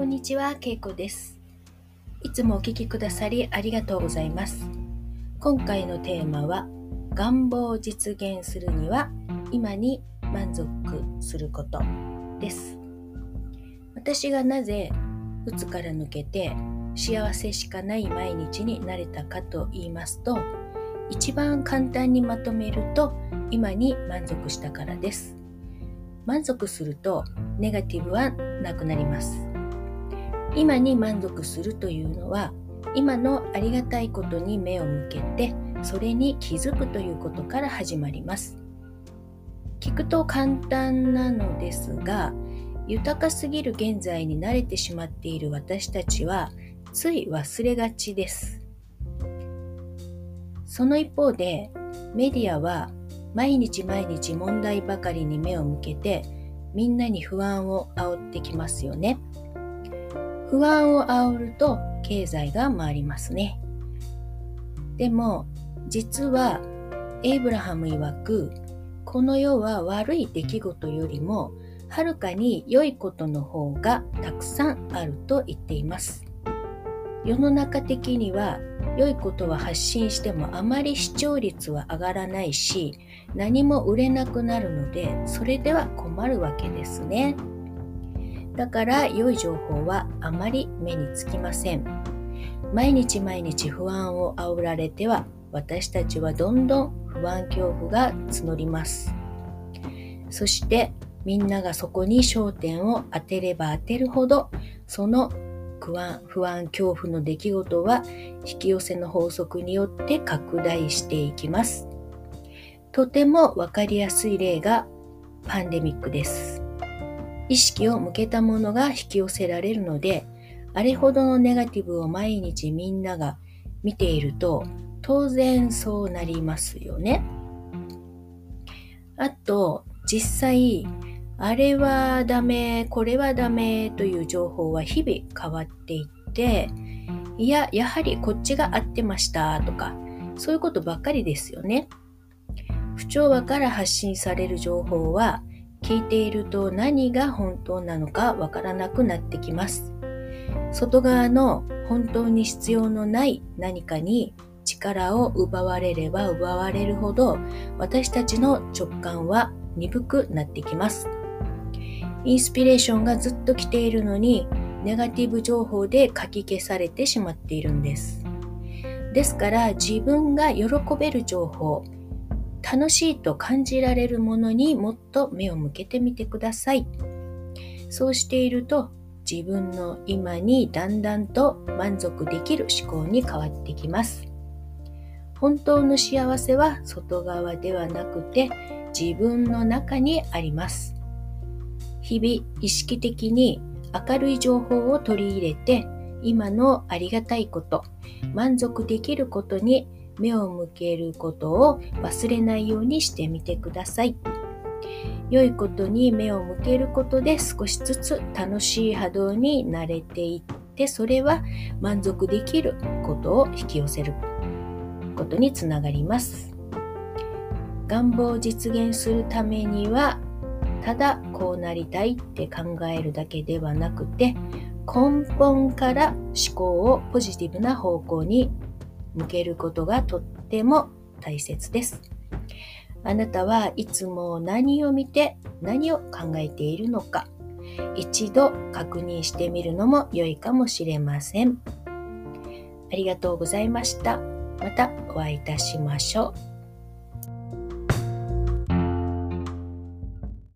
こんにちは、けいこです。いつもお聞きくださりありがとうございます。今回のテーマは、願望を実現するには今に満足することです。私がなぜ鬱から抜けて幸せしかない毎日になれたかと言いますと、一番簡単にまとめると今に満足したからです。満足するとネガティブはなくなります。今に満足するというのは今のありがたいことに目を向けてそれに気づくということから始まります聞くと簡単なのですが豊かすぎる現在に慣れてしまっている私たちはつい忘れがちですその一方でメディアは毎日毎日問題ばかりに目を向けてみんなに不安を煽ってきますよね。不安を煽ると経済が回りますね。でも実はエイブラハム曰くこの世は悪い出来事よりもはるかに良いことの方がたくさんあると言っています。世の中的には良いことは発信してもあまり視聴率は上がらないし何も売れなくなるのでそれでは困るわけですね。だから良い情報はあまり目につきません。毎日毎日不安を煽られては私たちはどんどん不安恐怖が募ります。そしてみんながそこに焦点を当てれば当てるほどその不安不安恐怖の出来事は引き寄せの法則によって拡大していきます。とてもわかりやすい例がパンデミックです。意識を向けたものが引き寄せられるので、あれほどのネガティブを毎日みんなが見ていると、当然そうなりますよね。あと、実際、あれはダメ、これはダメという情報は日々変わっていって、いや、やはりこっちが合ってましたとか、そういうことばっかりですよね。不調和から発信される情報は、聞いていると何が本当なのかわからなくなってきます。外側の本当に必要のない何かに力を奪われれば奪われるほど私たちの直感は鈍くなってきます。インスピレーションがずっと来ているのにネガティブ情報で書き消されてしまっているんです。ですから自分が喜べる情報、楽しいと感じられるものにもっと目を向けてみてください。そうしていると自分の今にだんだんと満足できる思考に変わってきます。本当の幸せは外側ではなくて自分の中にあります。日々意識的に明るい情報を取り入れて今のありがたいこと、満足できることに目を向けることを忘れないようにしてみてください。良いことに目を向けることで少しずつ楽しい波動に慣れていってそれは満足できることを引き寄せることにつながります。願望を実現するためにはただこうなりたいって考えるだけではなくて根本から思考をポジティブな方向に向けることがとっても大切です。あなたはいつも何を見て何を考えているのか一度確認してみるのも良いかもしれません。ありがとうございました。またお会いいたしましょう。